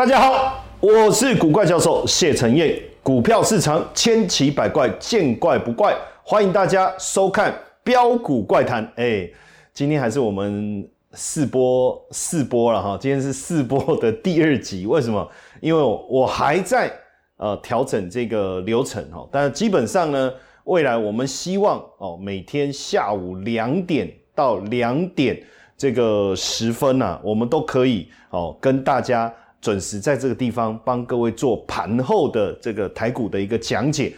大家好，我是古怪教授谢承彦。股票市场千奇百怪，见怪不怪，欢迎大家收看标股怪谈。哎，今天还是我们试播试播了哈，今天是试播的第二集。为什么？因为我还在呃调整这个流程哈，但是基本上呢，未来我们希望哦，每天下午两点到两点这个时分呢，我们都可以哦跟大家。准时在这个地方帮各位做盘后的这个台股的一个讲解，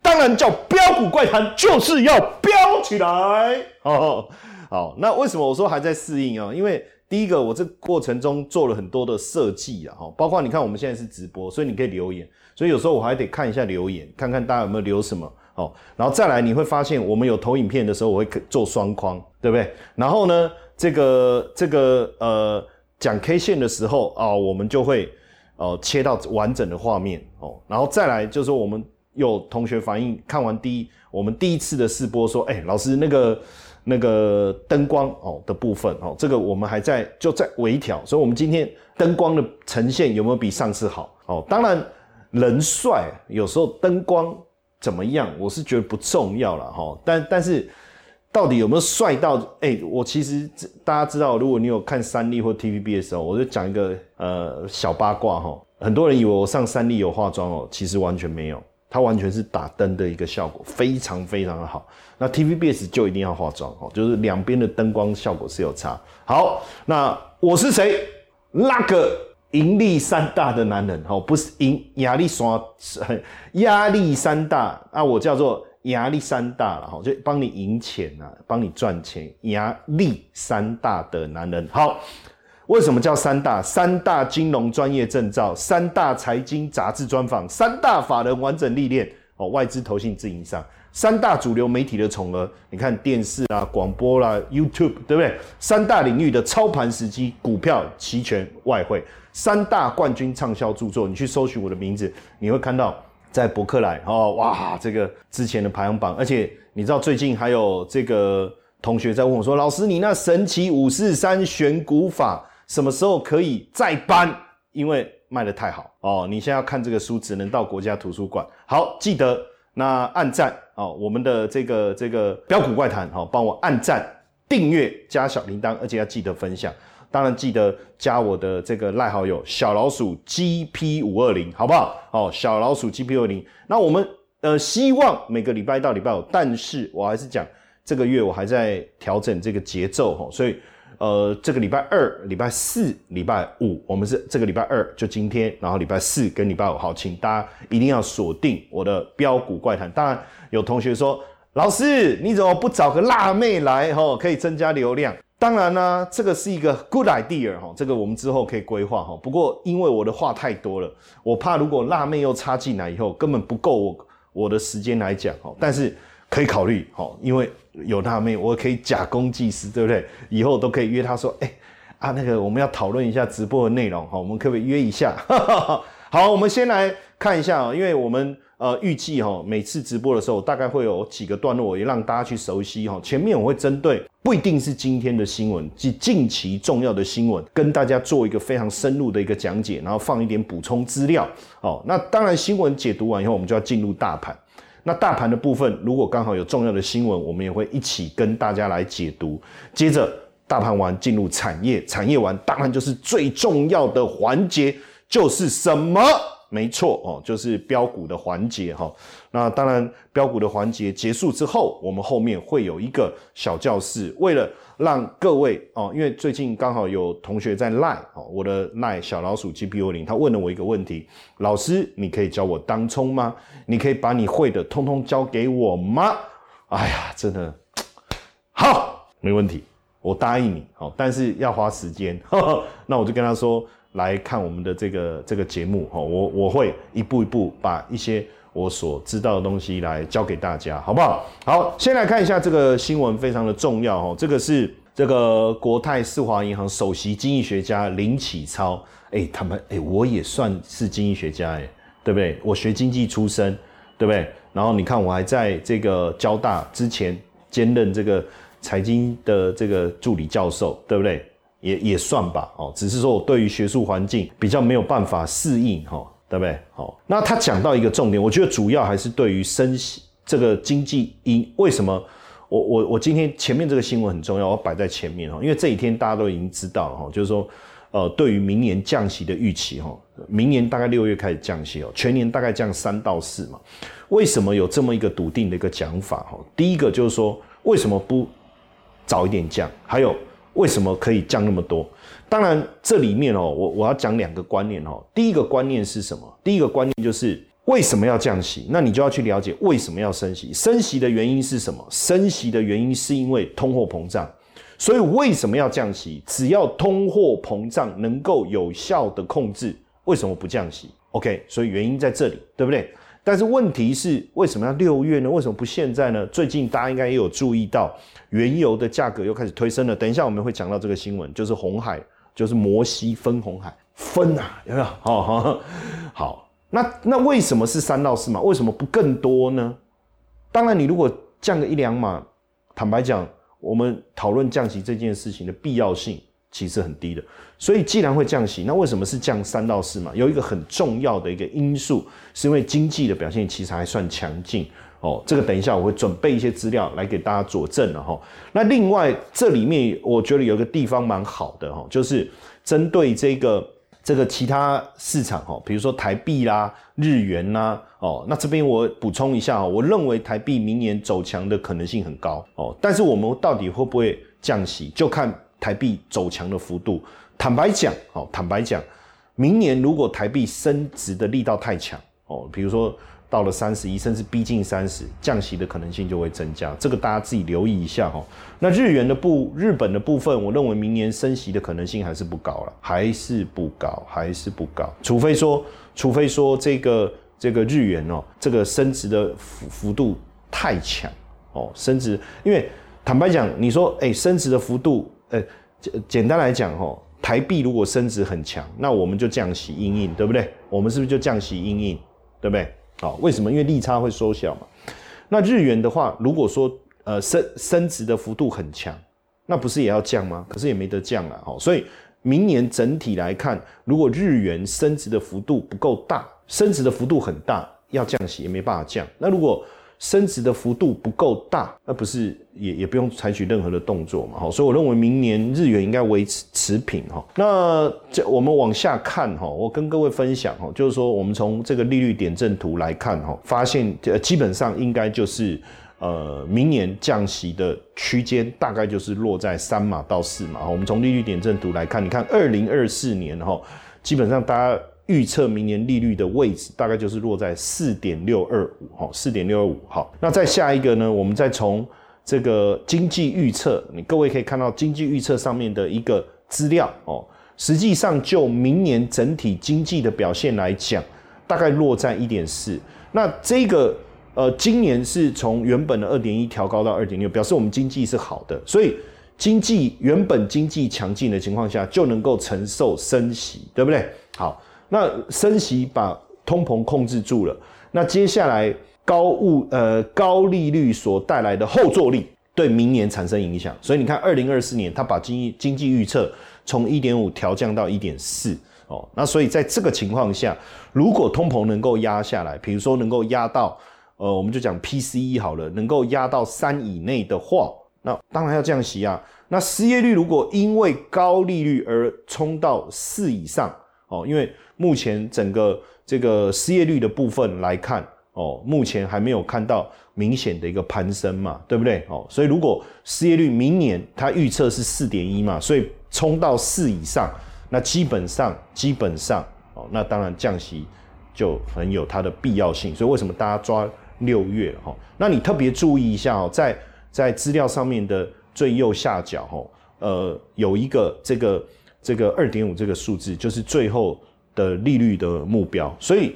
当然叫标股怪谈，就是要标起来哦。好，那为什么我说还在适应啊？因为第一个，我这过程中做了很多的设计啊，哈，包括你看我们现在是直播，所以你可以留言，所以有时候我还得看一下留言，看看大家有没有留什么哦。然后再来，你会发现我们有投影片的时候，我会做双框，对不对？然后呢，这个这个呃。讲 K 线的时候啊，我们就会呃切到完整的画面哦，然后再来就是我们有同学反映看完第一我们第一次的试播说，哎，老师那个那个灯光哦的部分哦，这个我们还在就在微调，所以我们今天灯光的呈现有没有比上次好哦？当然人帅有时候灯光怎么样，我是觉得不重要了哈，但但是。到底有没有帅到？哎，我其实大家知道，如果你有看三立或 TVB 的时候，我就讲一个呃小八卦哈。很多人以为我上三立有化妆哦，其实完全没有，它完全是打灯的一个效果，非常非常的好。那 TVBS 就一定要化妆哦，就是两边的灯光效果是有差。好，那我是谁？那个盈利三大的男人哦，不是盈压力山，压力山大啊，我叫做。压力山大了哈，就帮你赢钱啊，帮你赚钱。压力山大的男人，好，为什么叫三大？三大金融专业证照，三大财经杂志专访，三大法人完整历练哦，外资投信自营商，三大主流媒体的宠儿，你看电视啊、广播啦、YouTube，对不对？三大领域的操盘时机，股票、期权、外汇，三大冠军畅销著作，你去搜寻我的名字，你会看到。在伯克莱哦，哇，这个之前的排行榜，而且你知道最近还有这个同学在问我说：“老师，你那神奇五四三选股法什么时候可以再搬？因为卖的太好哦，你现在要看这个书，只能到国家图书馆。好，记得那按赞哦，我们的这个这个标股怪谈哦，帮我按赞、订阅、加小铃铛，而且要记得分享。”当然记得加我的这个赖好友小老鼠 GP 五二零，好不好？哦，小老鼠 GP 五二零。那我们呃希望每个礼拜到礼拜五，但是我还是讲这个月我还在调整这个节奏哈，所以呃这个礼拜二、礼拜四、礼拜五，我们是这个礼拜二就今天，然后礼拜四跟礼拜五，好，请大家一定要锁定我的标股怪谈。当然有同学说，老师你怎么不找个辣妹来吼，可以增加流量？当然呢，这个是一个 good idea 哈，这个我们之后可以规划哈。不过因为我的话太多了，我怕如果辣妹又插进来以后，根本不够我我的时间来讲哈。但是可以考虑哈，因为有辣妹，我可以假公济私，对不对？以后都可以约她说，哎啊那个我们要讨论一下直播的内容哈，我们可不可以约一下？好，我们先来看一下啊，因为我们。呃，预计哈，每次直播的时候，大概会有几个段落，也让大家去熟悉哈。前面我会针对不一定是今天的新闻，即近期重要的新闻，跟大家做一个非常深入的一个讲解，然后放一点补充资料。哦，那当然新闻解读完以后，我们就要进入大盘。那大盘的部分，如果刚好有重要的新闻，我们也会一起跟大家来解读。接着大盘完，进入产业，产业完，当然就是最重要的环节，就是什么？没错哦，就是标股的环节哈。那当然，标股的环节结束之后，我们后面会有一个小教室，为了让各位哦，因为最近刚好有同学在赖哦，我的赖小老鼠 G P U 零，他问了我一个问题：老师，你可以教我当冲吗？你可以把你会的通通教给我吗？哎呀，真的好，没问题，我答应你哦，但是要花时间。那我就跟他说。来看我们的这个这个节目哈，我我会一步一步把一些我所知道的东西来教给大家，好不好？好，先来看一下这个新闻，非常的重要哈。这个是这个国泰世华银行首席经济学家林启超，哎，他们哎，我也算是经济学家哎，对不对？我学经济出身，对不对？然后你看我还在这个交大之前兼任这个财经的这个助理教授，对不对？也也算吧，哦，只是说我对于学术环境比较没有办法适应，哈，对不对？好，那他讲到一个重点，我觉得主要还是对于升息这个经济因为什么？我我我今天前面这个新闻很重要，我摆在前面哈，因为这几天大家都已经知道了哈，就是说，呃，对于明年降息的预期哈，明年大概六月开始降息哦，全年大概降三到四嘛。为什么有这么一个笃定的一个讲法哈？第一个就是说，为什么不早一点降？还有为什么可以降那么多？当然这里面哦，我我要讲两个观念哦。第一个观念是什么？第一个观念就是。为什么要降息？那你就要去了解为什么要升息。升息的原因是什么？升息的原因是因为通货膨胀。所以为什么要降息？只要通货膨胀能够有效的控制，为什么不降息？OK，所以原因在这里，对不对？但是问题是为什么要六月呢？为什么不现在呢？最近大家应该也有注意到，原油的价格又开始推升了。等一下我们会讲到这个新闻，就是红海，就是摩西分红海分啊，有没有？好 好好。那那为什么是三到四码？为什么不更多呢？当然，你如果降个一两码，坦白讲，我们讨论降息这件事情的必要性其实很低的。所以，既然会降息，那为什么是降三到四嘛？有一个很重要的一个因素，是因为经济的表现其实还算强劲哦。这个等一下我会准备一些资料来给大家佐证了哈。那另外，这里面我觉得有个地方蛮好的哈，就是针对这个。这个其他市场哈，比如说台币啦、日元啦，哦，那这边我补充一下哦，我认为台币明年走强的可能性很高哦，但是我们到底会不会降息，就看台币走强的幅度。坦白讲，哦，坦白讲，明年如果台币升值的力道太强哦，比如说。到了三十一，甚至逼近三十，降息的可能性就会增加。这个大家自己留意一下哈。那日元的部，日本的部分，我认为明年升息的可能性还是不高了，还是不高，还是不高。除非说，除非说这个这个日元哦，这个升值的幅幅度太强哦，升值，因为坦白讲，你说哎，升值的幅度，呃，简简单来讲哦，台币如果升值很强，那我们就降息阴印，对不对？我们是不是就降息阴印，对不对？好，为什么？因为利差会缩小嘛。那日元的话，如果说呃升升值的幅度很强，那不是也要降吗？可是也没得降啊。好，所以明年整体来看，如果日元升值的幅度不够大，升值的幅度很大，要降息也没办法降。那如果升值的幅度不够大，那不是也也不用采取任何的动作嘛？好，所以我认为明年日元应该维持持平哈。那这我们往下看哈，我跟各位分享哈，就是说我们从这个利率点阵图来看哈，发现呃基本上应该就是呃明年降息的区间大概就是落在三码到四码。我们从利率点阵图来看，你看二零二四年哈，基本上大家。预测明年利率的位置大概就是落在四点六二五，哈，四点六二五，好。那再下一个呢？我们再从这个经济预测，你各位可以看到经济预测上面的一个资料哦。实际上就明年整体经济的表现来讲，大概落在一点四。那这个呃，今年是从原本的二点一调高到二点六，表示我们经济是好的。所以经济原本经济强劲的情况下，就能够承受升息，对不对？好。那升息把通膨控制住了，那接下来高物呃高利率所带来的后坐力对明年产生影响，所以你看二零二四年它把经济经济预测从一点五调降到一点四哦，那所以在这个情况下，如果通膨能够压下来，比如说能够压到呃我们就讲 PCE 好了，能够压到三以内的话，那当然要降息啊。那失业率如果因为高利率而冲到四以上哦，因为目前整个这个失业率的部分来看，哦，目前还没有看到明显的一个攀升嘛，对不对？哦，所以如果失业率明年它预测是四点一嘛，所以冲到四以上，那基本上基本上哦，那当然降息就很有它的必要性。所以为什么大家抓六月哈？那你特别注意一下哦，在在资料上面的最右下角哦，呃，有一个这个这个二点五这个数字，就是最后。的利率的目标，所以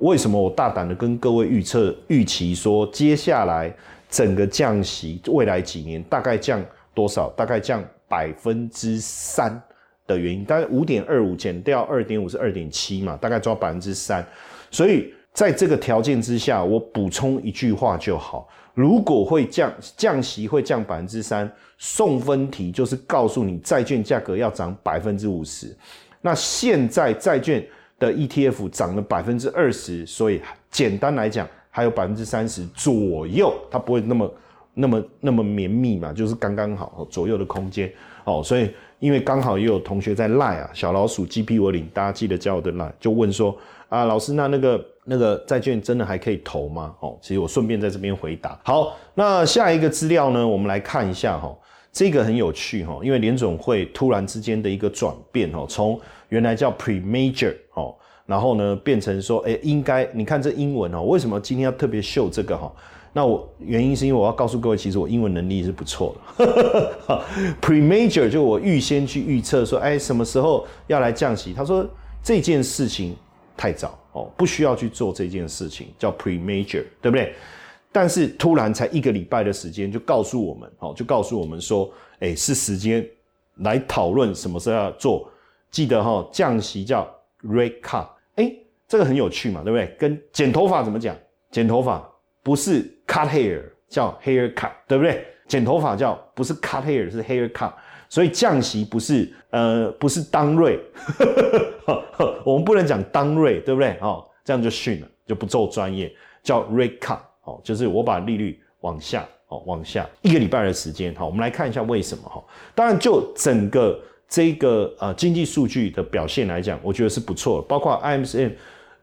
为什么我大胆的跟各位预测预期说，接下来整个降息未来几年大概降多少？大概降百分之三的原因，大概五点二五减掉二点五是二点七嘛，大概抓百分之三。所以在这个条件之下，我补充一句话就好：如果会降降息会降百分之三，送分题就是告诉你债券价格要涨百分之五十。那现在债券的 ETF 涨了百分之二十，所以简单来讲还有百分之三十左右，它不会那么那么那么绵密嘛，就是刚刚好左右的空间哦。所以因为刚好也有同学在赖啊，小老鼠 GP 我领，大家记得加我的赖，就问说啊，老师那那个。那个债券真的还可以投吗？哦，其实我顺便在这边回答。好，那下一个资料呢，我们来看一下哈，这个很有趣哈，因为联总会突然之间的一个转变哦，从原来叫 pre-major 哦，然后呢变成说，哎，应该你看这英文哦，为什么今天要特别秀这个哈？那我原因是因为我要告诉各位，其实我英文能力是不错的。pre-major 就我预先去预测说，哎，什么时候要来降息？他说这件事情太早。哦，不需要去做这件事情，叫 pre-major，对不对？但是突然才一个礼拜的时间，就告诉我们，哦，就告诉我们说，哎，是时间来讨论什么时候要做。记得哈，降息叫 rate cut，哎，这个很有趣嘛，对不对？跟剪头发怎么讲？剪头发不是 cut hair，叫 hair cut，对不对？剪头发叫不是 cut hair，是 hair cut。所以降息不是呃不是当瑞，我们不能讲当瑞，对不对？哦，这样就逊了，就不够专业，叫 rate cut，哦，就是我把利率往下，哦，往下一个礼拜的时间，好，我们来看一下为什么哈。当然，就整个这个呃经济数据的表现来讲，我觉得是不错，包括 IMM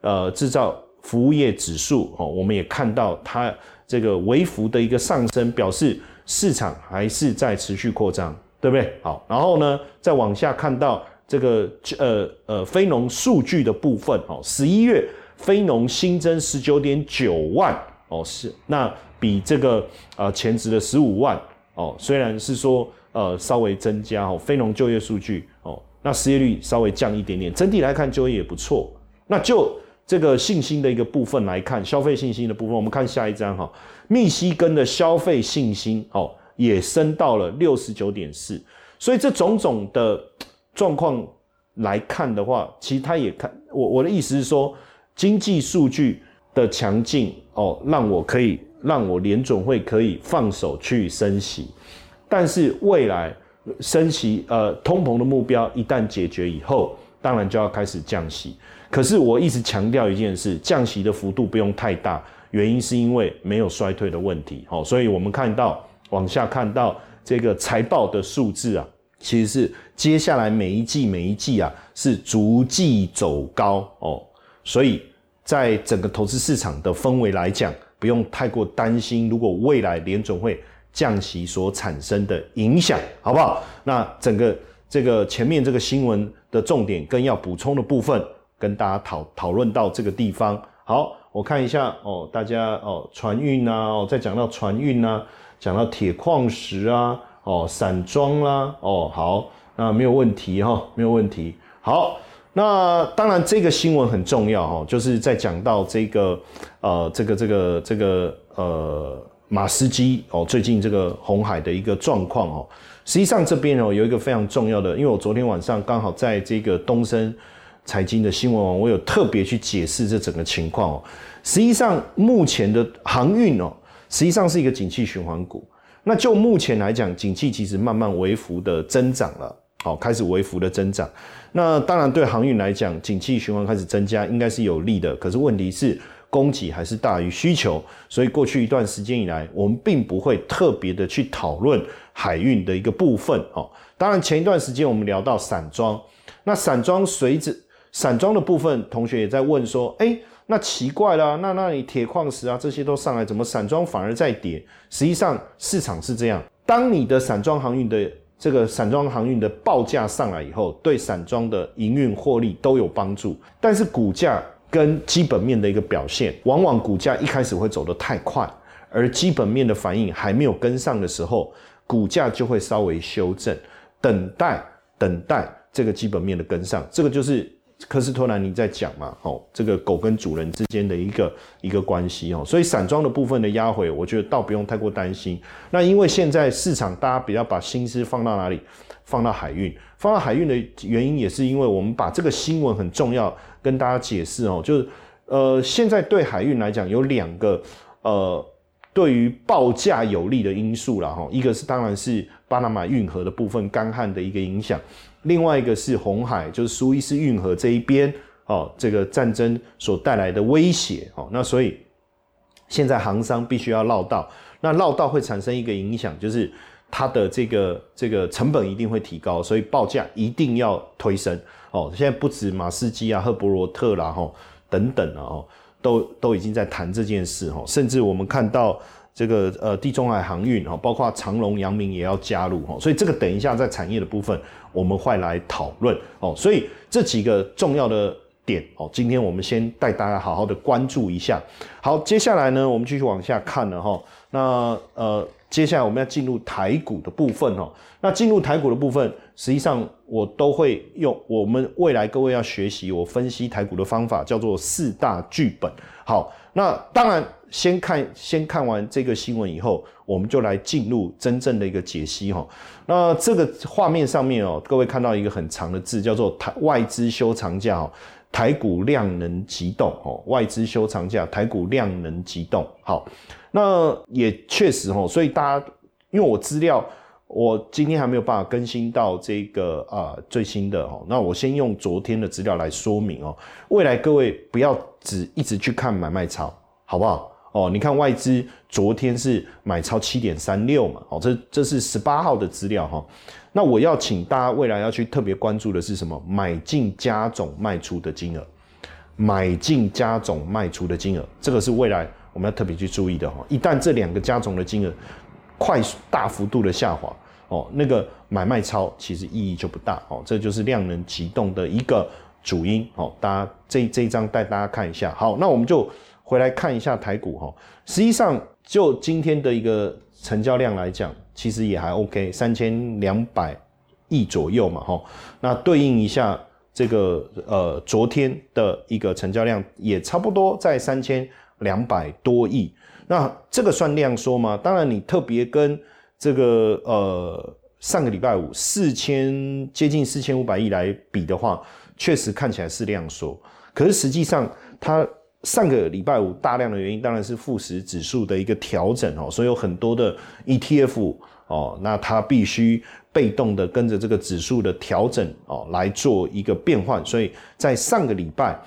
呃制造服务业指数，哦，我们也看到它这个微幅的一个上升，表示市场还是在持续扩张。对不对？好，然后呢，再往下看到这个呃呃非农数据的部分哦，十一月非农新增十九点九万哦，是那比这个呃前值的十五万哦，虽然是说呃稍微增加哦，非农就业数据哦，那失业率稍微降一点点，整体来看就业也不错。那就这个信心的一个部分来看，消费信心的部分，我们看下一张哈，密西根的消费信心哦。也升到了六十九点四，所以这种种的状况来看的话，其实他也看我我的意思是说，经济数据的强劲哦，让我可以让我联总会可以放手去升息，但是未来升息呃通膨的目标一旦解决以后，当然就要开始降息。可是我一直强调一件事，降息的幅度不用太大，原因是因为没有衰退的问题。好，所以我们看到。往下看到这个财报的数字啊，其实是接下来每一季每一季啊是逐季走高哦，所以在整个投资市场的氛围来讲，不用太过担心，如果未来联总会降息所产生的影响，好不好？那整个这个前面这个新闻的重点跟要补充的部分，跟大家讨讨论到这个地方。好，我看一下哦，大家哦，船运啊，哦，再讲到船运啊。讲到铁矿石啊，哦，散装啦，哦，好，那没有问题哈，没有问题。好，那当然这个新闻很重要哈，就是在讲到这个，呃，这个这个这个呃马斯基哦，最近这个红海的一个状况哦，实际上这边哦有一个非常重要的，因为我昨天晚上刚好在这个东森财经的新闻网，我有特别去解释这整个情况哦。实际上目前的航运哦。实际上是一个景气循环股，那就目前来讲，景气其实慢慢微幅的增长了，好，开始微幅的增长。那当然对航运来讲，景气循环开始增加，应该是有利的。可是问题是，供给还是大于需求，所以过去一段时间以来，我们并不会特别的去讨论海运的一个部分。哦，当然前一段时间我们聊到散装，那散装随着散装的部分，同学也在问说，哎。那奇怪了，那那你铁矿石啊这些都上来，怎么散装反而在跌？实际上市场是这样，当你的散装航运的这个散装航运的报价上来以后，对散装的营运获利都有帮助。但是股价跟基本面的一个表现，往往股价一开始会走得太快，而基本面的反应还没有跟上的时候，股价就会稍微修正，等待等待这个基本面的跟上，这个就是。科斯托兰尼在讲嘛，哦，这个狗跟主人之间的一个一个关系哦，所以散装的部分的压回，我觉得倒不用太过担心。那因为现在市场大家比较把心思放到哪里？放到海运，放到海运的原因也是因为我们把这个新闻很重要跟大家解释哦，就是呃，现在对海运来讲有两个呃对于报价有利的因素了哈。一个是当然是巴拿马运河的部分干旱的一个影响，另外一个是红海，就是苏伊士运河这一边哦，这个战争所带来的威胁哦。那所以现在航商必须要绕道，那绕道会产生一个影响，就是它的这个这个成本一定会提高，所以报价一定要推升哦。现在不止马士基啊、赫伯罗特啦哈等等啊哦。都都已经在谈这件事哦，甚至我们看到这个呃地中海航运哈，包括长隆、阳明也要加入哈，所以这个等一下在产业的部分我们会来讨论哦。所以这几个重要的点哦，今天我们先带大家好好的关注一下。好，接下来呢，我们继续往下看了哈。那呃，接下来我们要进入台股的部分哦。那进入台股的部分，实际上我都会用我们未来各位要学习我分析台股的方法，叫做四大剧本。好，那当然先看先看完这个新闻以后，我们就来进入真正的一个解析哈。那这个画面上面哦，各位看到一个很长的字，叫做台外资休长假哦，台股量能急动哦，外资休长假，台股量能急动。好，那也确实哦，所以大家因为我资料。我今天还没有办法更新到这个啊最新的哦，那我先用昨天的资料来说明哦。未来各位不要只一直去看买卖超，好不好？哦，你看外资昨天是买超七点三六嘛，哦，这这是十八号的资料哈。那我要请大家未来要去特别关注的是什么？买进加总卖出的金额，买进加总卖出的金额，这个是未来我们要特别去注意的哈。一旦这两个加总的金额，快速大幅度的下滑哦，那个买卖超其实意义就不大哦，这就是量能启动的一个主因哦。大家这这一张带大家看一下，好，那我们就回来看一下台股哈。实际上就今天的一个成交量来讲，其实也还 OK，三千两百亿左右嘛哈。那对应一下这个呃昨天的一个成交量也差不多在三千两百多亿。那这个算量缩吗？当然，你特别跟这个呃上个礼拜五四千接近四千五百亿来比的话，确实看起来是量缩。可是实际上，它上个礼拜五大量的原因当然是富时指数的一个调整哦，所以有很多的 ETF 哦，那它必须被动的跟着这个指数的调整哦来做一个变换，所以在上个礼拜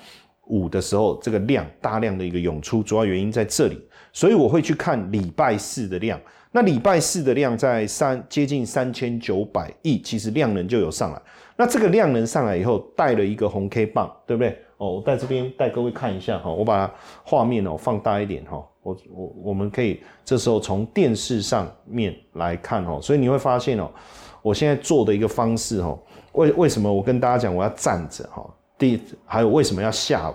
五的时候，这个量大量的一个涌出，主要原因在这里。所以我会去看礼拜四的量，那礼拜四的量在三接近三千九百亿，其实量能就有上来。那这个量能上来以后，带了一个红 K 棒，对不对？哦，我在这边带各位看一下哈，我把画面哦放大一点哈，我我我们可以这时候从电视上面来看哈，所以你会发现哦，我现在做的一个方式哈，为为什么我跟大家讲我要站着哈？第还有为什么要下？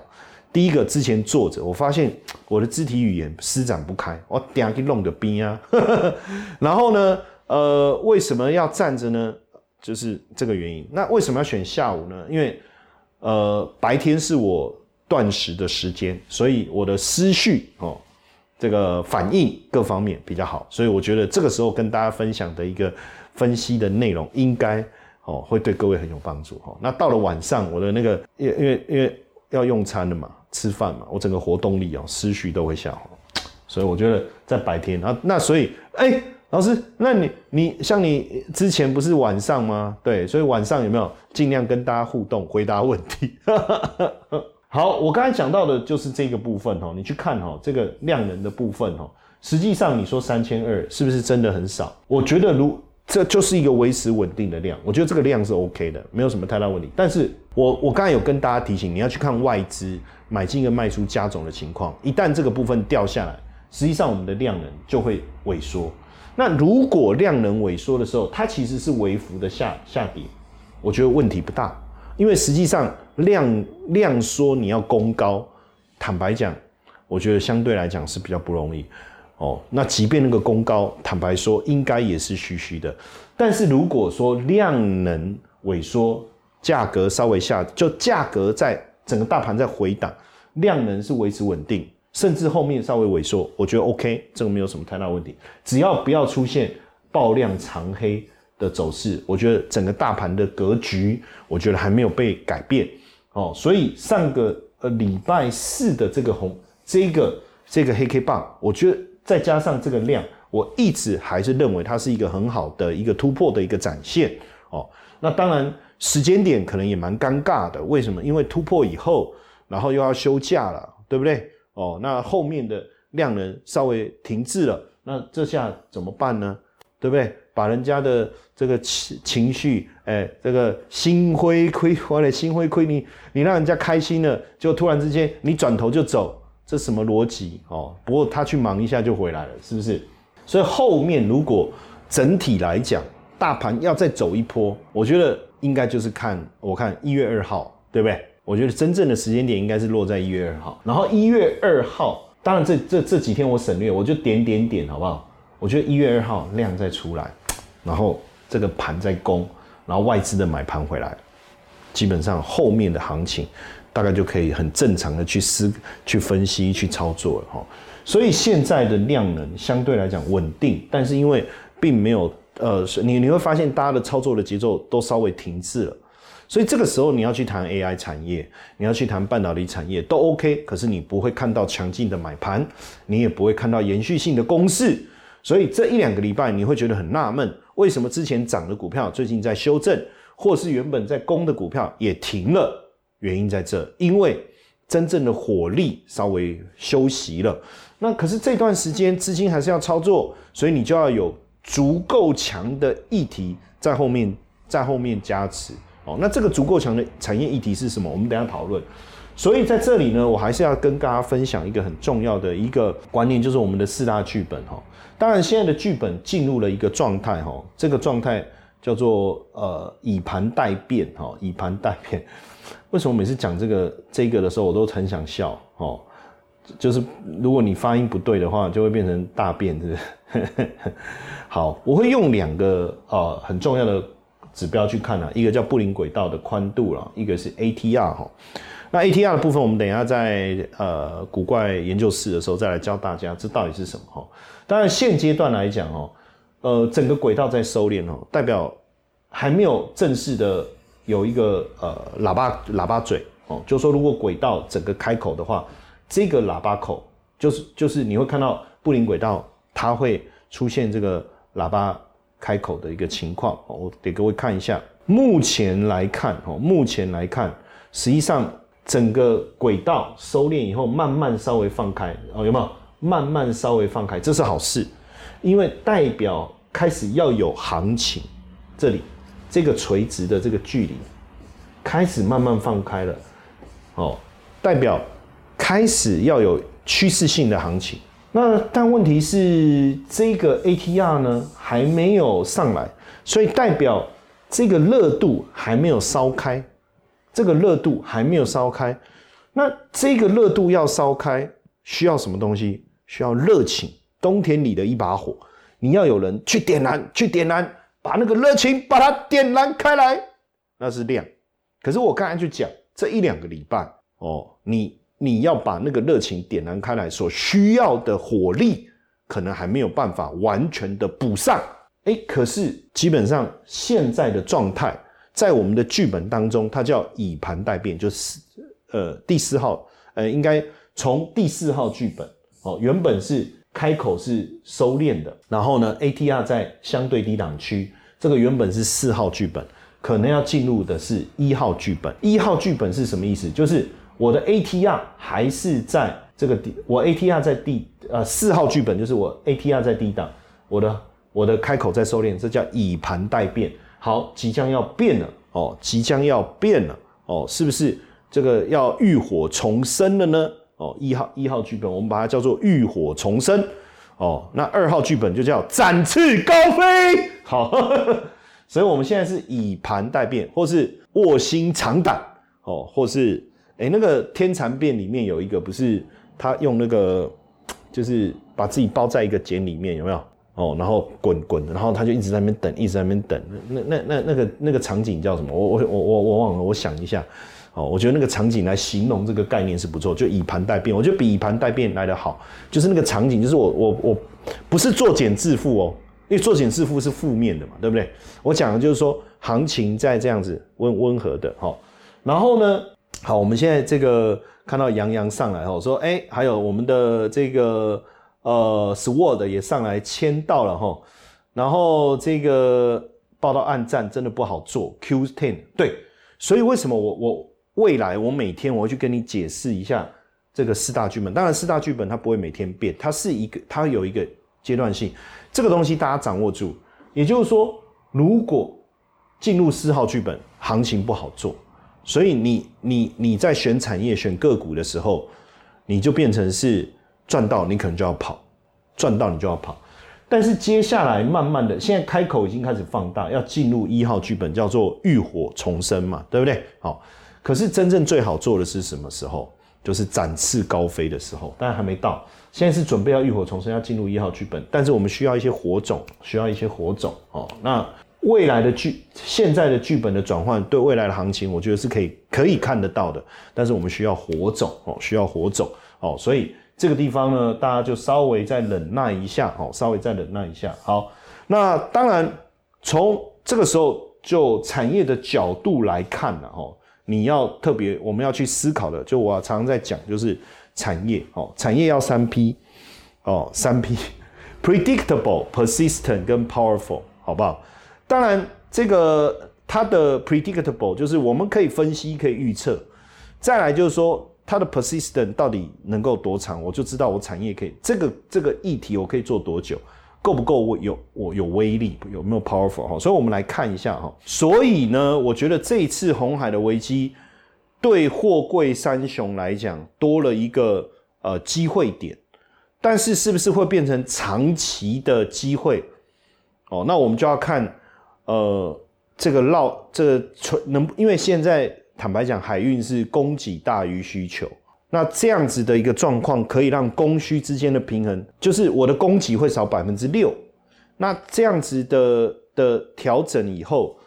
第一个之前坐着，我发现我的肢体语言施展不开，我等下去弄个冰啊。然后呢，呃，为什么要站着呢？就是这个原因。那为什么要选下午呢？因为呃，白天是我断食的时间，所以我的思绪哦，这个反应各方面比较好，所以我觉得这个时候跟大家分享的一个分析的内容，应该哦会对各位很有帮助哈。那到了晚上，我的那个因因为因为要用餐了嘛。吃饭嘛，我整个活动力哦，思绪都会下滑，所以我觉得在白天啊，那所以哎，老师，那你你像你之前不是晚上吗？对，所以晚上有没有尽量跟大家互动，回答问题？好，我刚才讲到的就是这个部分哦，你去看哈，这个量能的部分哈，实际上你说三千二是不是真的很少？我觉得如这就是一个维持稳定的量，我觉得这个量是 OK 的，没有什么太大问题。但是我我刚才有跟大家提醒，你要去看外资买进跟卖出加总的情况，一旦这个部分掉下来，实际上我们的量能就会萎缩。那如果量能萎缩的时候，它其实是微幅的下下跌，我觉得问题不大，因为实际上量量缩你要攻高，坦白讲，我觉得相对来讲是比较不容易。哦，那即便那个攻高，坦白说，应该也是虚虚的。但是如果说量能萎缩，价格稍微下，就价格在整个大盘在回档，量能是维持稳定，甚至后面稍微萎缩，我觉得 OK，这个没有什么太大问题。只要不要出现爆量长黑的走势，我觉得整个大盘的格局，我觉得还没有被改变。哦，所以上个呃礼拜四的这个红，这个这个黑 K 棒，我觉得。再加上这个量，我一直还是认为它是一个很好的一个突破的一个展现哦。那当然时间点可能也蛮尴尬的，为什么？因为突破以后，然后又要休假了，对不对？哦，那后面的量能稍微停滞了，那这下怎么办呢？对不对？把人家的这个情情绪，哎，这个心灰亏，或者心灰亏你，你让人家开心了，就突然之间你转头就走，这什么逻辑哦？不过他去忙一下就回来了，是不是？所以后面如果整体来讲，大盘要再走一波，我觉得应该就是看我看一月二号，对不对？我觉得真正的时间点应该是落在一月二号，然后一月二号，当然这这这几天我省略，我就点点点，好不好？我觉得一月二号量再出来，然后这个盘在攻，然后外资的买盘回来，基本上后面的行情大概就可以很正常的去思、去分析、去操作了哈。所以现在的量能相对来讲稳定，但是因为并没有呃，你你会发现大家的操作的节奏都稍微停滞了，所以这个时候你要去谈 AI 产业，你要去谈半导体产业都 OK，可是你不会看到强劲的买盘，你也不会看到延续性的攻势。所以这一两个礼拜你会觉得很纳闷，为什么之前涨的股票最近在修正，或是原本在攻的股票也停了？原因在这，因为真正的火力稍微休息了。那可是这段时间资金还是要操作，所以你就要有足够强的议题在后面，在后面加持哦。那这个足够强的产业议题是什么？我们等下讨论。所以在这里呢，我还是要跟大家分享一个很重要的一个观念，就是我们的四大剧本哈。当然，现在的剧本进入了一个状态，哈，这个状态叫做呃以盘代变，哈，以盘代变。为什么每次讲这个这个的时候，我都很想笑，哦，就是如果你发音不对的话，就会变成大便，是不是？好，我会用两个呃很重要的指标去看啊，一个叫布林轨道的宽度了，一个是 ATR 哈。那 ATR 的部分，我们等一下在呃古怪研究室的时候再来教大家，这到底是什么哈。当然，现阶段来讲哦，呃，整个轨道在收敛哦，代表还没有正式的有一个呃喇叭喇叭嘴哦，就说如果轨道整个开口的话，这个喇叭口就是就是你会看到布林轨道它会出现这个喇叭开口的一个情况，我给各位看一下，目前来看哦，目前来看，实际上整个轨道收敛以后，慢慢稍微放开哦，有没有？慢慢稍微放开，这是好事，因为代表开始要有行情。这里这个垂直的这个距离开始慢慢放开了，哦，代表开始要有趋势性的行情。那但问题是这个 ATR 呢还没有上来，所以代表这个热度还没有烧开，这个热度还没有烧开。那这个热度要烧开，需要什么东西？需要热情，冬天里的一把火，你要有人去点燃，去点燃，把那个热情把它点燃开来，那是亮。可是我刚才就讲，这一两个礼拜哦，你你要把那个热情点燃开来，所需要的火力，可能还没有办法完全的补上。哎，可是基本上现在的状态，在我们的剧本当中，它叫以盘待变，就是呃第四号，呃应该从第四号剧本。哦，原本是开口是收敛的，然后呢，ATR 在相对低档区，这个原本是四号剧本，可能要进入的是一号剧本。一号剧本是什么意思？就是我的 ATR 还是在这个低，我 ATR 在低，呃，四号剧本就是我 ATR 在低档，我的我的开口在收敛，这叫以盘待变。好，即将要变了哦，即将要变了哦，是不是这个要浴火重生了呢？哦，一号一号剧本，我们把它叫做浴火重生。哦，那二号剧本就叫展翅高飞。好，所以我们现在是以盘待变，或是卧薪尝胆。哦，或是哎，那个天蚕变里面有一个，不是他用那个，就是把自己包在一个茧里面，有没有？哦，然后滚滚，然后他就一直在那边等，一直在那边等。那那那那个那个场景叫什么？我我我我我忘了，我想一下。哦，我觉得那个场景来形容这个概念是不错，就以盘代变，我觉得比以盘代变来的好。就是那个场景，就是我我我不是作茧自缚哦，因为作茧自缚是负面的嘛，对不对？我讲的就是说行情在这样子温温和的哈。然后呢，好，我们现在这个看到杨洋上来哈，说哎，还有我们的这个呃，Sword 也上来签到了哈。然后这个报道暗战真的不好做，Q ten 对，所以为什么我我未来我每天我会去跟你解释一下这个四大剧本？当然四大剧本它不会每天变，它是一个它有一个阶段性，这个东西大家掌握住。也就是说，如果进入四号剧本，行情不好做，所以你你你在选产业选个股的时候，你就变成是赚到你可能就要跑，赚到你就要跑。但是接下来慢慢的，现在开口已经开始放大，要进入一号剧本，叫做浴火重生嘛，对不对？好，可是真正最好做的是什么时候？就是展翅高飞的时候，但还没到。现在是准备要浴火重生，要进入一号剧本，但是我们需要一些火种，需要一些火种哦。那未来的剧，现在的剧本的转换，对未来的行情，我觉得是可以可以看得到的。但是我们需要火种哦，需要火种哦，所以。这个地方呢，大家就稍微再忍耐一下，好，稍微再忍耐一下。好，那当然从这个时候就产业的角度来看呢，哈，你要特别我们要去思考的，就我常常在讲，就是产业，哦，产业要三 P，哦，三 P，predictable、persistent 跟 powerful，好不好？当然，这个它的 predictable 就是我们可以分析、可以预测，再来就是说。它的 persistent 到底能够多长，我就知道我产业可以这个这个议题我可以做多久，够不够我有我有威力，有没有 powerful 哈？所以我们来看一下哈。所以呢，我觉得这一次红海的危机对货柜三雄来讲多了一个呃机会点，但是是不是会变成长期的机会？哦，那我们就要看呃这个绕这个能，因为现在。坦白讲，海运是供给大于需求，那这样子的一个状况，可以让供需之间的平衡，就是我的供给会少百分之六，那这样子的的调整以后，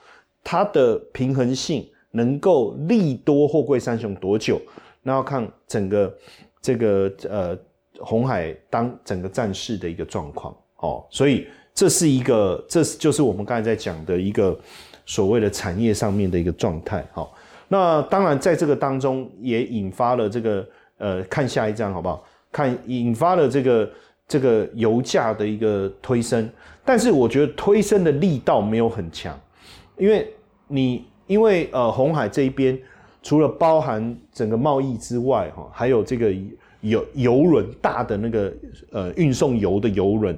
它的平衡性能够利多货柜三雄多久？那要看整个这个呃红海当整个战事的一个状况哦，所以这是一个，这就是我们刚才在讲的一个所谓的产业上面的一个状态，好。那当然，在这个当中也引发了这个呃，看下一章好不好？看引发了这个这个油价的一个推升，但是我觉得推升的力道没有很强，因为你因为呃红海这一边除了包含整个贸易之外哈，还有这个油油轮大的那个呃运送油的油轮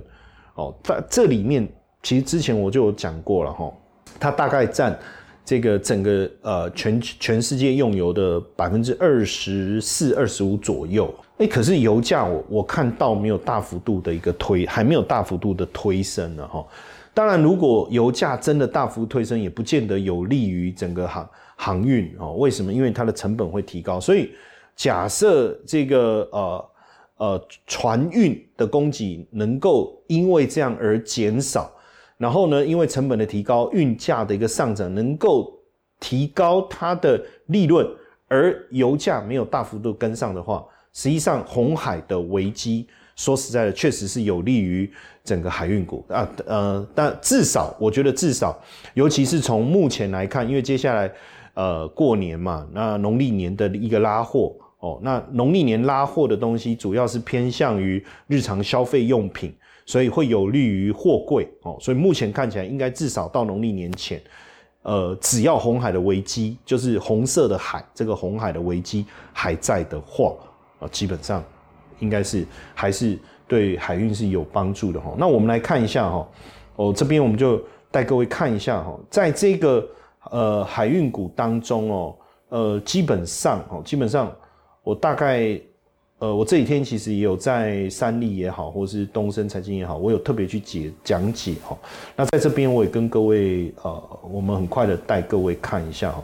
哦，在这里面其实之前我就有讲过了哈，它大概占。这个整个呃全全世界用油的百分之二十四、二十五左右，哎，可是油价我我看到没有大幅度的一个推，还没有大幅度的推升了哈。当然，如果油价真的大幅推升，也不见得有利于整个航航运哦。为什么？因为它的成本会提高。所以假设这个呃呃船运的供给能够因为这样而减少。然后呢，因为成本的提高，运价的一个上涨，能够提高它的利润，而油价没有大幅度跟上的话，实际上红海的危机，说实在的，确实是有利于整个海运股啊。呃，但至少我觉得，至少，尤其是从目前来看，因为接下来呃过年嘛，那农历年的一个拉货哦，那农历年拉货的东西，主要是偏向于日常消费用品。所以会有利于货柜哦，所以目前看起来应该至少到农历年前，呃，只要红海的危机就是红色的海，这个红海的危机还在的话，啊，基本上应该是还是对海运是有帮助的哈。那我们来看一下哈，哦，这边我们就带各位看一下哈，在这个呃海运股当中哦，呃，基本上哦，基本上我大概。呃，我这几天其实也有在三立也好，或是东升财经也好，我有特别去解讲解哈。那在这边我也跟各位呃，我们很快的带各位看一下哈。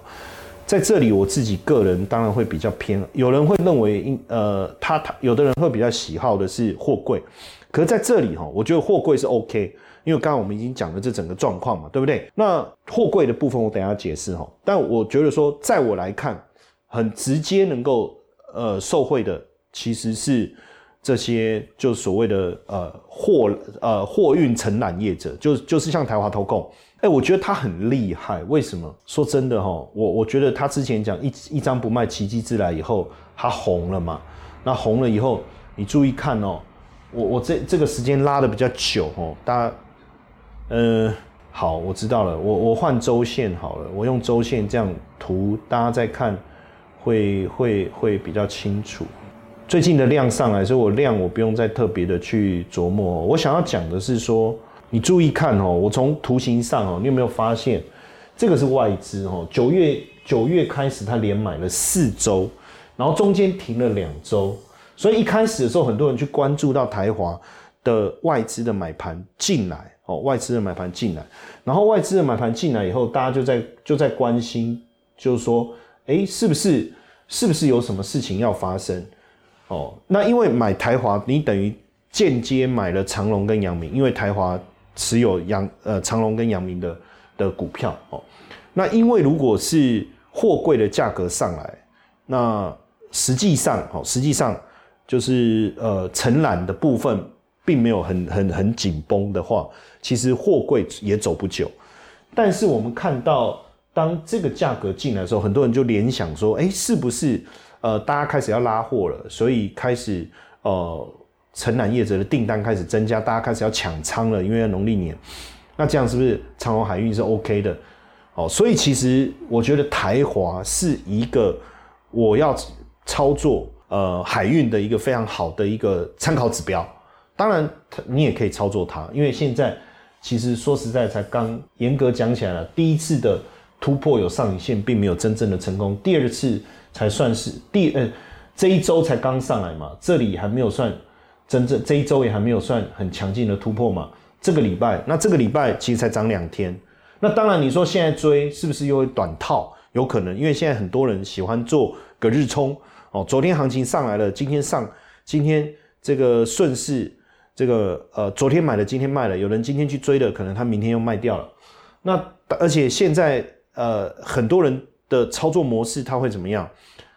在这里我自己个人当然会比较偏，有人会认为，应呃，他他有的人会比较喜好的是货柜，可是在这里哈，我觉得货柜是 OK，因为刚刚我们已经讲了这整个状况嘛，对不对？那货柜的部分我等下解释哈。但我觉得说，在我来看，很直接能够呃受惠的。其实是这些就所谓的呃货呃货运承揽业者，就就是像台华投控，哎，我觉得他很厉害。为什么？说真的哈，我我觉得他之前讲一一张不卖，奇迹之来以后，他红了嘛。那红了以后，你注意看哦，我我这这个时间拉的比较久哦，大家，呃，好，我知道了，我我换周线好了，我用周线这样图，大家再看，会会会比较清楚。最近的量上来，所以我量我不用再特别的去琢磨。我想要讲的是说，你注意看哦，我从图形上哦，你有没有发现，这个是外资哦，九月九月开始它连买了四周，然后中间停了两周。所以一开始的时候，很多人去关注到台华的外资的买盘进来，哦，外资的买盘进来，然后外资的买盘进来以后，大家就在就在关心，就是说，哎，是不是是不是有什么事情要发生？哦，那因为买台华，你等于间接买了长隆跟阳明，因为台华持有阳呃长隆跟阳明的的股票，哦，那因为如果是货柜的价格上来，那实际上，哦，实际上。就是呃承揽的部分并没有很很很紧绷的话，其实货柜也走不久。但是我们看到，当这个价格进来的时候，很多人就联想说，哎，是不是呃大家开始要拉货了？所以开始呃承揽业者的订单开始增加，大家开始要抢仓了，因为农历年。那这样是不是长荣海运是 OK 的？哦，所以其实我觉得台华是一个我要操作。呃，海运的一个非常好的一个参考指标，当然，你也可以操作它，因为现在其实说实在，才刚严格讲起来了，第一次的突破有上影线，并没有真正的成功，第二次才算是第呃这一周才刚上来嘛，这里还没有算真正这一周也还没有算很强劲的突破嘛，这个礼拜，那这个礼拜其实才涨两天，那当然你说现在追是不是又会短套？有可能，因为现在很多人喜欢做隔日冲。哦，昨天行情上来了，今天上，今天这个顺势，这个呃，昨天买的，今天卖了，有人今天去追的，可能他明天又卖掉了。那而且现在呃，很多人的操作模式他会怎么样？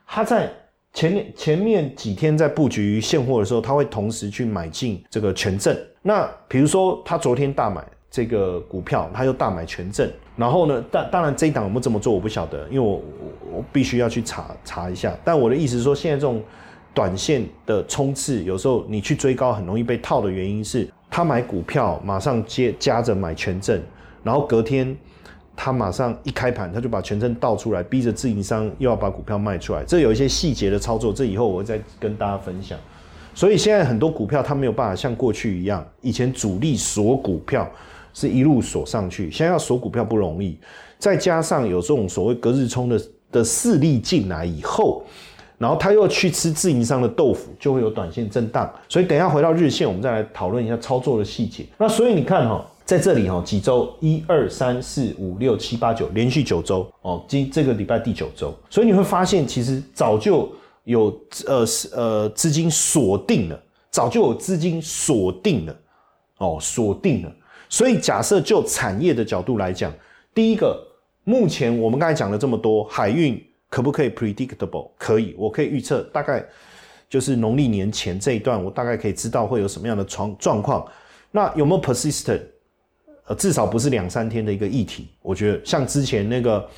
他在前面前面几天在布局现货的时候，他会同时去买进这个权证。那比如说他昨天大买这个股票，他又大买权证。然后呢？但当然，这一档有没有这么做，我不晓得，因为我我我必须要去查查一下。但我的意思是说，现在这种短线的冲刺，有时候你去追高很容易被套的原因是，他买股票马上接加着买权证，然后隔天他马上一开盘他就把权证倒出来，逼着自营商又要把股票卖出来。这有一些细节的操作，这以后我会再跟大家分享。所以现在很多股票它没有办法像过去一样，以前主力锁股票。是一路锁上去，现在要锁股票不容易，再加上有这种所谓隔日冲的的势力进来以后，然后他又去吃自营商的豆腐，就会有短线震荡。所以等一下回到日线，我们再来讨论一下操作的细节。那所以你看哈，在这里哈，几周一二三四五六七八九，连续九周哦，今这个礼拜第九周，所以你会发现其实早就有呃呃资金锁定了，早就有资金锁定了哦，锁定了。所以，假设就产业的角度来讲，第一个，目前我们刚才讲了这么多，海运可不可以 predictable？可以，我可以预测，大概就是农历年前这一段，我大概可以知道会有什么样的状状况。那有没有 persistent？呃，至少不是两三天的一个议题。我觉得像之前那个，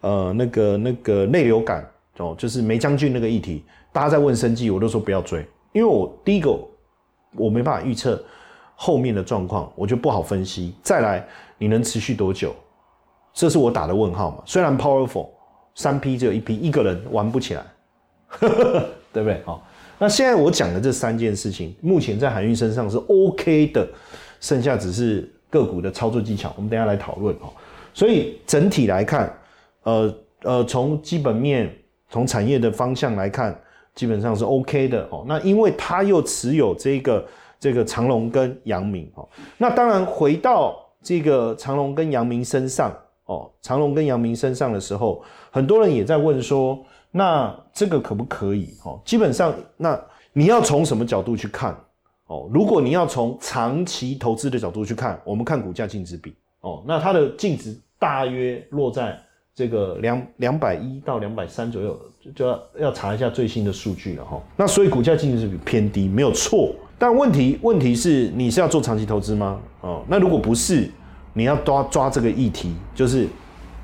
呃，那个那个内流感哦，就是梅将军那个议题，大家在问生计，我都说不要追，因为我第一个我没办法预测。后面的状况我就不好分析。再来，你能持续多久？这是我打的问号嘛？虽然 powerful，三批只有一批，一个人玩不起来，对不对？好，那现在我讲的这三件事情，目前在海运身上是 OK 的，剩下只是个股的操作技巧。我们等下来讨论哦。所以整体来看，呃呃，从基本面、从产业的方向来看，基本上是 OK 的哦。那因为它又持有这个。这个长隆跟阳明哦，那当然回到这个长隆跟阳明身上哦，长隆跟阳明身上的时候，很多人也在问说，那这个可不可以哦？基本上，那你要从什么角度去看哦？如果你要从长期投资的角度去看，我们看股价净值比哦，那它的净值大约落在这个两两百一到两百三左右，就要要查一下最新的数据了哈。那所以股价净值比偏低，没有错。但问题问题是你是要做长期投资吗？哦，那如果不是，你要抓抓这个议题，就是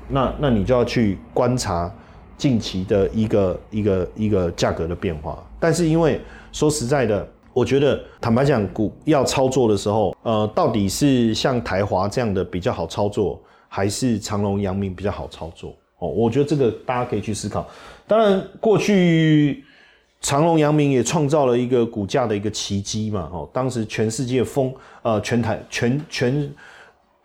那那你就要去观察近期的一个一个一个价格的变化。但是因为说实在的，我觉得坦白讲，股要操作的时候，呃，到底是像台华这样的比较好操作，还是长隆、阳明比较好操作？哦，我觉得这个大家可以去思考。当然，过去长隆、阳明也创造了一个股价的一个奇迹嘛。哦，当时全世界疯，呃，全台全全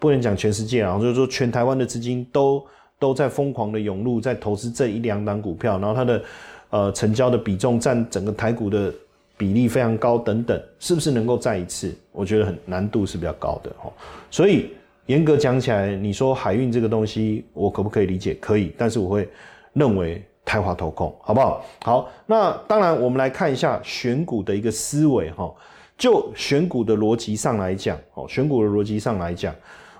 不能讲全世界啊，就是说全台湾的资金都都在疯狂的涌入，在投资这一两档股票，然后它的呃成交的比重占整个台股的。比例非常高，等等，是不是能够再一次？我觉得很难度是比较高的哈。所以严格讲起来，你说海运这个东西，我可不可以理解？可以，但是我会认为太华投控，好不好？好，那当然，我们来看一下选股的一个思维哈。就选股的逻辑上来讲，哦，选股的逻辑上来讲，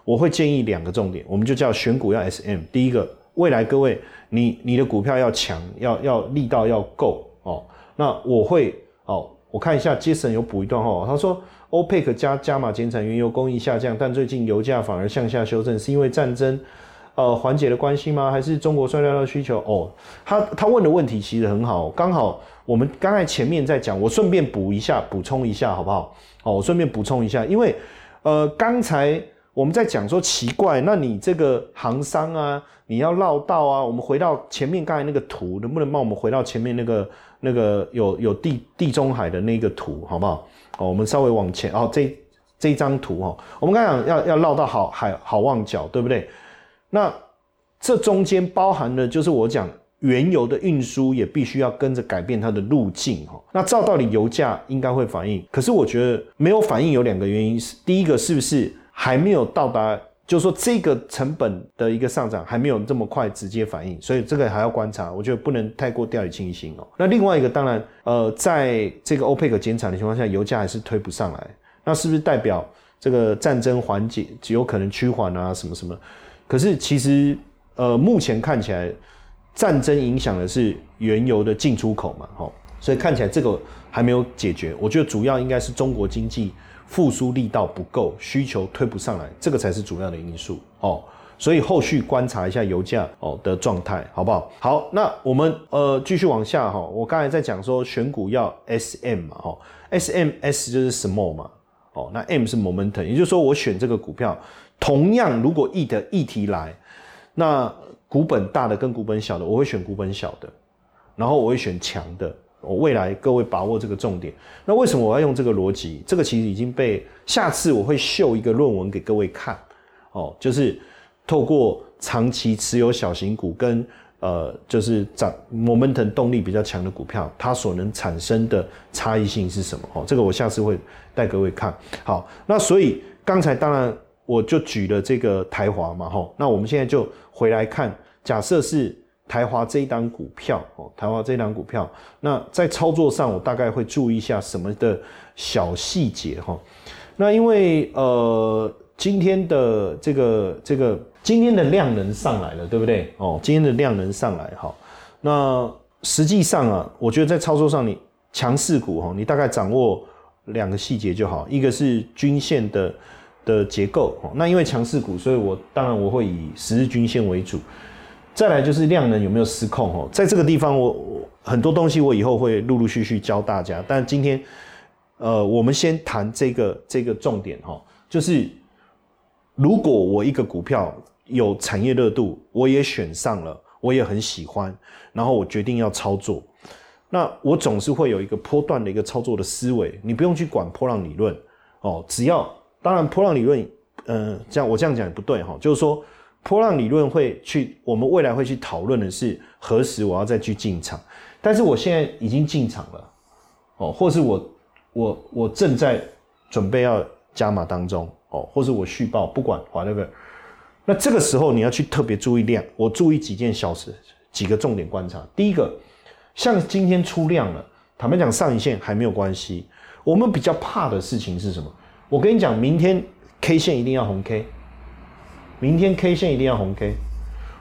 我会建议两个重点，我们就叫选股要 SM。第一个，未来各位，你你的股票要强，要要力道要够哦。那我会。哦，我看一下，Jason 有补一段话，他说，OPEC 加加码减产，原油供应下降，但最近油价反而向下修正，是因为战争，呃，缓解的关系吗？还是中国衰料的需求？哦，他他问的问题其实很好，刚好我们刚才前面在讲，我顺便补一下，补充一下好不好？哦，我顺便补充一下，因为呃，刚才我们在讲说奇怪，那你这个行商啊，你要绕道啊，我们回到前面刚才那个图，能不能帮我们回到前面那个？那个有有地地中海的那个图，好不好？哦，我们稍微往前哦，这这张图哈，我们刚讲要要绕到好海好望角，对不对？那这中间包含的就是我讲原油的运输也必须要跟着改变它的路径哈。那照道理油价应该会反应，可是我觉得没有反应有两个原因，是第一个是不是还没有到达？就是说，这个成本的一个上涨还没有这么快直接反应，所以这个还要观察。我觉得不能太过掉以轻心哦。那另外一个，当然，呃，在这个欧佩克减产的情况下，油价还是推不上来，那是不是代表这个战争缓解有可能趋缓啊？什么什么？可是其实，呃，目前看起来，战争影响的是原油的进出口嘛，吼，所以看起来这个还没有解决。我觉得主要应该是中国经济。复苏力道不够，需求推不上来，这个才是主要的因素哦。所以后续观察一下油价哦的状态，好不好？好，那我们呃继续往下哈。我刚才在讲说选股要 S M 嘛，哈，S M S 就是 small 嘛，哦，那 M 是 momentum，也就是说我选这个股票，同样如果 E 的议题来，那股本大的跟股本小的，我会选股本小的，然后我会选强的。我未来各位把握这个重点。那为什么我要用这个逻辑？这个其实已经被下次我会秀一个论文给各位看。哦，就是透过长期持有小型股跟呃，就是涨 momentum 动力比较强的股票，它所能产生的差异性是什么？哦，这个我下次会带各位看。好，那所以刚才当然我就举了这个台华嘛，吼。那我们现在就回来看，假设是。台华这一档股票哦，台华这一档股票，那在操作上我大概会注意一下什么的小细节哈。那因为呃今天的这个这个今天的量能上来了，对不对？哦，今天的量能上来哈。那实际上啊，我觉得在操作上你强势股哈，你大概掌握两个细节就好，一个是均线的的结构哦。那因为强势股，所以我当然我会以十日均线为主。再来就是量能有没有失控哦，在这个地方我我很多东西我以后会陆陆续续教大家，但今天呃我们先谈这个这个重点哈，就是如果我一个股票有产业热度，我也选上了，我也很喜欢，然后我决定要操作，那我总是会有一个波段的一个操作的思维，你不用去管波浪理论哦，只要当然波浪理论，嗯，这样我这样讲也不对哈，就是说。波浪理论会去，我们未来会去讨论的是何时我要再去进场，但是我现在已经进场了，哦，或是我我我正在准备要加码当中，哦，或是我续报，不管划那个那这个时候你要去特别注意量，我注意几件小事，几个重点观察。第一个，像今天出量了，坦白讲上影线还没有关系，我们比较怕的事情是什么？我跟你讲，明天 K 线一定要红 K。明天 K 线一定要红 K，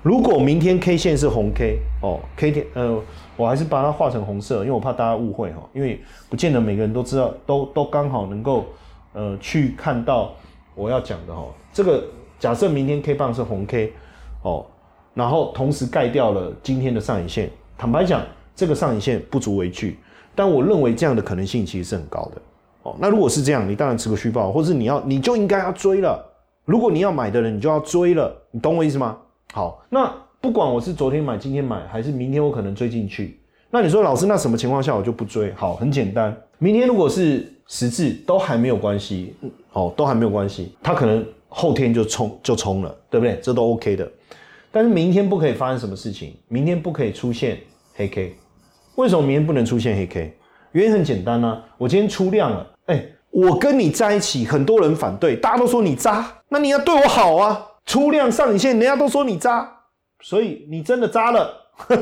如果明天 K 线是红 K 哦，K 天呃，我还是把它画成红色，因为我怕大家误会哈，因为不见得每个人都知道，都都刚好能够呃去看到我要讲的哈。这个假设明天 K 棒是红 K 哦，然后同时盖掉了今天的上影线，坦白讲，这个上影线不足为惧，但我认为这样的可能性其实是很高的哦，那如果是这样，你当然吃个虚报，或是你要你就应该要追了。如果你要买的人，你就要追了，你懂我意思吗？好，那不管我是昨天买、今天买，还是明天我可能追进去，那你说老师，那什么情况下我就不追？好，很简单，明天如果是十字都还没有关系，哦，都还没有关系，它可能后天就冲就冲了，对不对？这都 OK 的。但是明天不可以发生什么事情，明天不可以出现黑 K。为什么明天不能出现黑 K？原因很简单啊，我今天出量了，哎，我跟你在一起，很多人反对，大家都说你渣，那你要对我好啊。出量上影线，人家都说你渣，所以你真的渣了，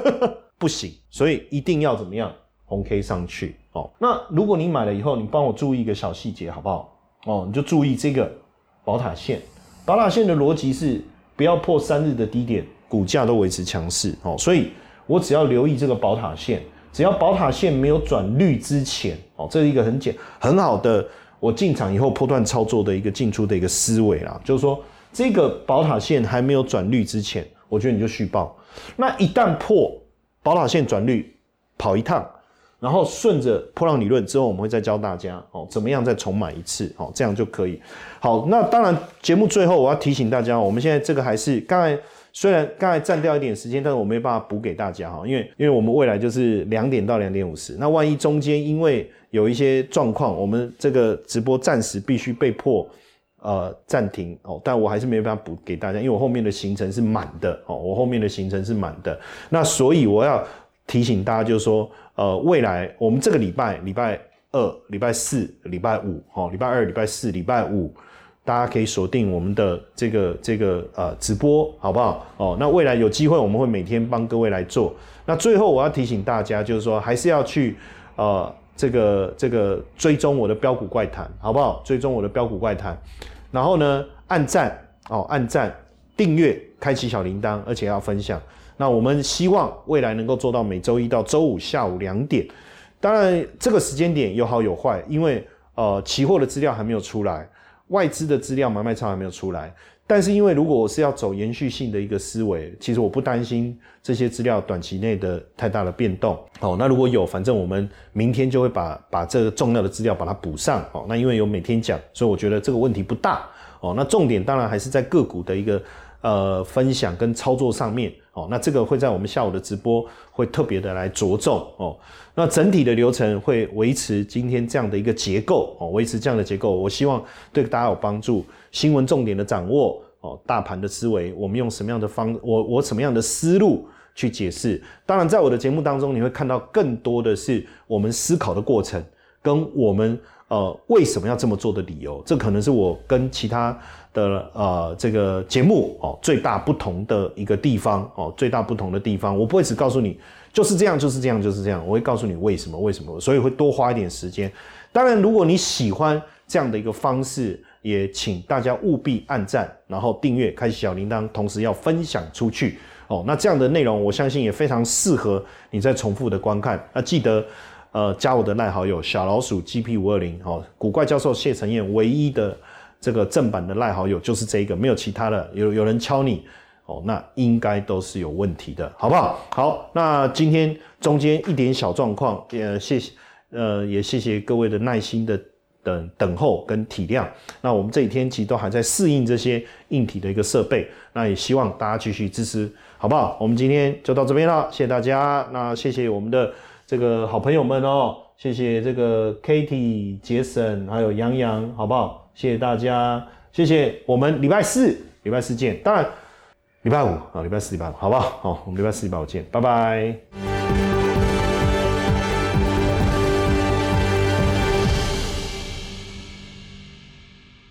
不行，所以一定要怎么样？红 K 上去哦。那如果你买了以后，你帮我注意一个小细节好不好？哦，你就注意这个宝塔线，宝塔线的逻辑是。不要破三日的低点，股价都维持强势哦。所以我只要留意这个宝塔线，只要宝塔线没有转绿之前哦，这是一个很简很好的我进场以后破断操作的一个进出的一个思维啦。就是说，这个宝塔线还没有转绿之前，我觉得你就续报。那一旦破宝塔线转绿，跑一趟。然后顺着破浪理论之后，我们会再教大家哦，怎么样再重买一次哦，这样就可以。好，那当然节目最后我要提醒大家，我们现在这个还是刚才虽然刚才占掉一点时间，但是我没办法补给大家哈，因为因为我们未来就是两点到两点五十，那万一中间因为有一些状况，我们这个直播暂时必须被迫呃暂停哦，但我还是没办法补给大家，因为我后面的行程是满的哦，我后面的行程是满的，那所以我要提醒大家就是说。呃，未来我们这个礼拜，礼拜二、礼拜四、礼拜五，哦，礼拜二、礼拜四、礼拜五，大家可以锁定我们的这个这个呃直播，好不好？哦，那未来有机会，我们会每天帮各位来做。那最后我要提醒大家，就是说还是要去呃这个这个追踪我的标股怪谈，好不好？追踪我的标股怪谈，然后呢，按赞哦，按赞，订阅，开启小铃铛，而且要分享。那我们希望未来能够做到每周一到周五下午两点，当然这个时间点有好有坏，因为呃期货的资料还没有出来，外资的资料买卖超还没有出来。但是因为如果我是要走延续性的一个思维，其实我不担心这些资料短期内的太大的变动。哦，那如果有，反正我们明天就会把把这个重要的资料把它补上。哦，那因为有每天讲，所以我觉得这个问题不大。哦，那重点当然还是在个股的一个呃分享跟操作上面。哦，那这个会在我们下午的直播会特别的来着重哦。那整体的流程会维持今天这样的一个结构哦，维持这样的结构，我希望对大家有帮助。新闻重点的掌握哦，大盘的思维，我们用什么样的方，我我什么样的思路去解释？当然，在我的节目当中，你会看到更多的是我们思考的过程，跟我们呃为什么要这么做的理由。这可能是我跟其他。的呃，这个节目哦，最大不同的一个地方哦，最大不同的地方，我不会只告诉你就是这样，就是这样，就是这样，我会告诉你为什么，为什么，所以会多花一点时间。当然，如果你喜欢这样的一个方式，也请大家务必按赞，然后订阅，开启小铃铛，同时要分享出去哦。那这样的内容，我相信也非常适合你在重复的观看。那记得呃，加我的赖好友小老鼠 GP 五二零哦，古怪教授谢承彦唯一的。这个正版的赖好友就是这一个，没有其他的。有有人敲你哦，那应该都是有问题的，好不好？好，那今天中间一点小状况，也谢谢，呃，也谢谢各位的耐心的等等候跟体谅。那我们这几天其实都还在适应这些硬体的一个设备，那也希望大家继续支持，好不好？我们今天就到这边了，谢谢大家。那谢谢我们的这个好朋友们哦，谢谢这个 Katie、杰森还有杨洋，好不好？谢谢大家，谢谢我们礼拜四，礼拜四见。当然，礼拜五啊，礼拜四、礼拜五，好不好？好，我们礼拜四、礼拜五见，拜拜。